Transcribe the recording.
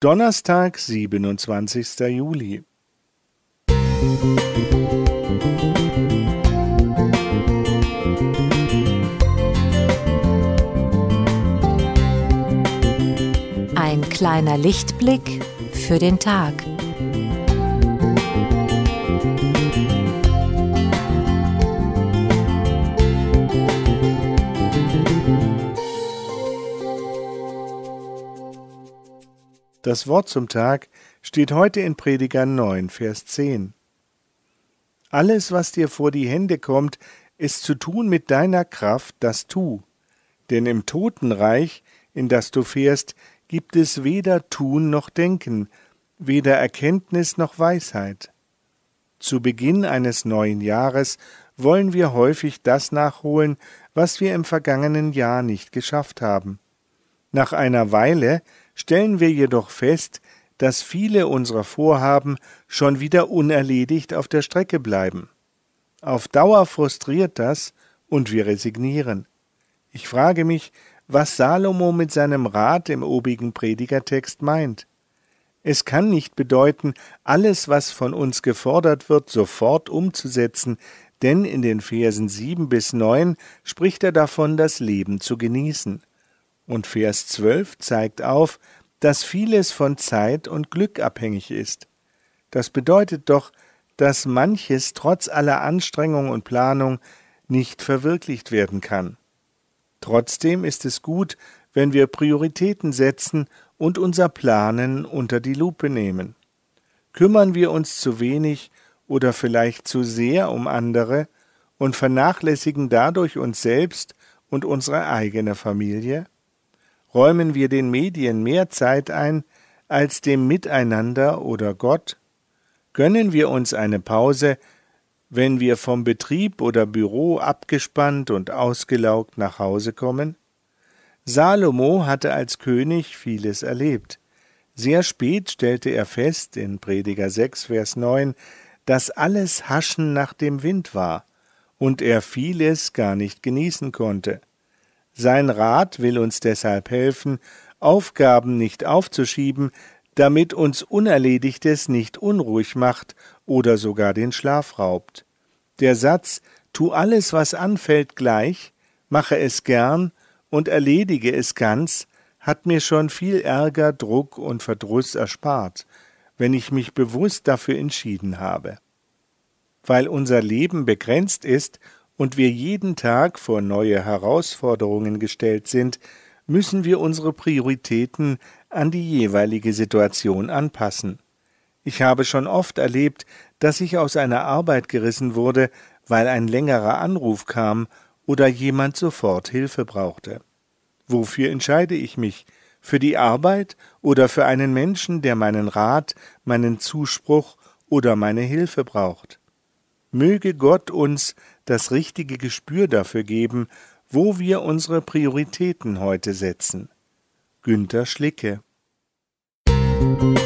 Donnerstag, 27. Juli. Ein kleiner Lichtblick für den Tag. Das Wort zum Tag steht heute in Prediger 9, Vers 10. Alles, was dir vor die Hände kommt, ist zu tun mit deiner Kraft, das tu. Denn im Totenreich, in das du fährst, gibt es weder Tun noch Denken, weder Erkenntnis noch Weisheit. Zu Beginn eines neuen Jahres wollen wir häufig das nachholen, was wir im vergangenen Jahr nicht geschafft haben. Nach einer Weile stellen wir jedoch fest, dass viele unserer Vorhaben schon wieder unerledigt auf der Strecke bleiben. Auf Dauer frustriert das und wir resignieren. Ich frage mich, was Salomo mit seinem Rat im obigen Predigertext meint. Es kann nicht bedeuten, alles, was von uns gefordert wird, sofort umzusetzen, denn in den Versen sieben bis neun spricht er davon, das Leben zu genießen. Und Vers zwölf zeigt auf, dass vieles von Zeit und Glück abhängig ist. Das bedeutet doch, dass manches trotz aller Anstrengung und Planung nicht verwirklicht werden kann. Trotzdem ist es gut, wenn wir Prioritäten setzen und unser Planen unter die Lupe nehmen. Kümmern wir uns zu wenig oder vielleicht zu sehr um andere und vernachlässigen dadurch uns selbst und unsere eigene Familie? Räumen wir den Medien mehr Zeit ein als dem Miteinander oder Gott? Gönnen wir uns eine Pause, wenn wir vom Betrieb oder Büro abgespannt und ausgelaugt nach Hause kommen? Salomo hatte als König vieles erlebt. Sehr spät stellte er fest, in Prediger 6, Vers 9, dass alles Haschen nach dem Wind war und er vieles gar nicht genießen konnte. Sein Rat will uns deshalb helfen, Aufgaben nicht aufzuschieben, damit uns Unerledigtes nicht unruhig macht oder sogar den Schlaf raubt. Der Satz Tu alles, was anfällt, gleich, mache es gern und erledige es ganz, hat mir schon viel Ärger, Druck und Verdruss erspart, wenn ich mich bewusst dafür entschieden habe. Weil unser Leben begrenzt ist und wir jeden Tag vor neue Herausforderungen gestellt sind, müssen wir unsere Prioritäten an die jeweilige Situation anpassen. Ich habe schon oft erlebt, dass ich aus einer Arbeit gerissen wurde, weil ein längerer Anruf kam oder jemand sofort Hilfe brauchte. Wofür entscheide ich mich? Für die Arbeit oder für einen Menschen, der meinen Rat, meinen Zuspruch oder meine Hilfe braucht? Möge Gott uns das richtige Gespür dafür geben, wo wir unsere Prioritäten heute setzen. Günter Schlicke Musik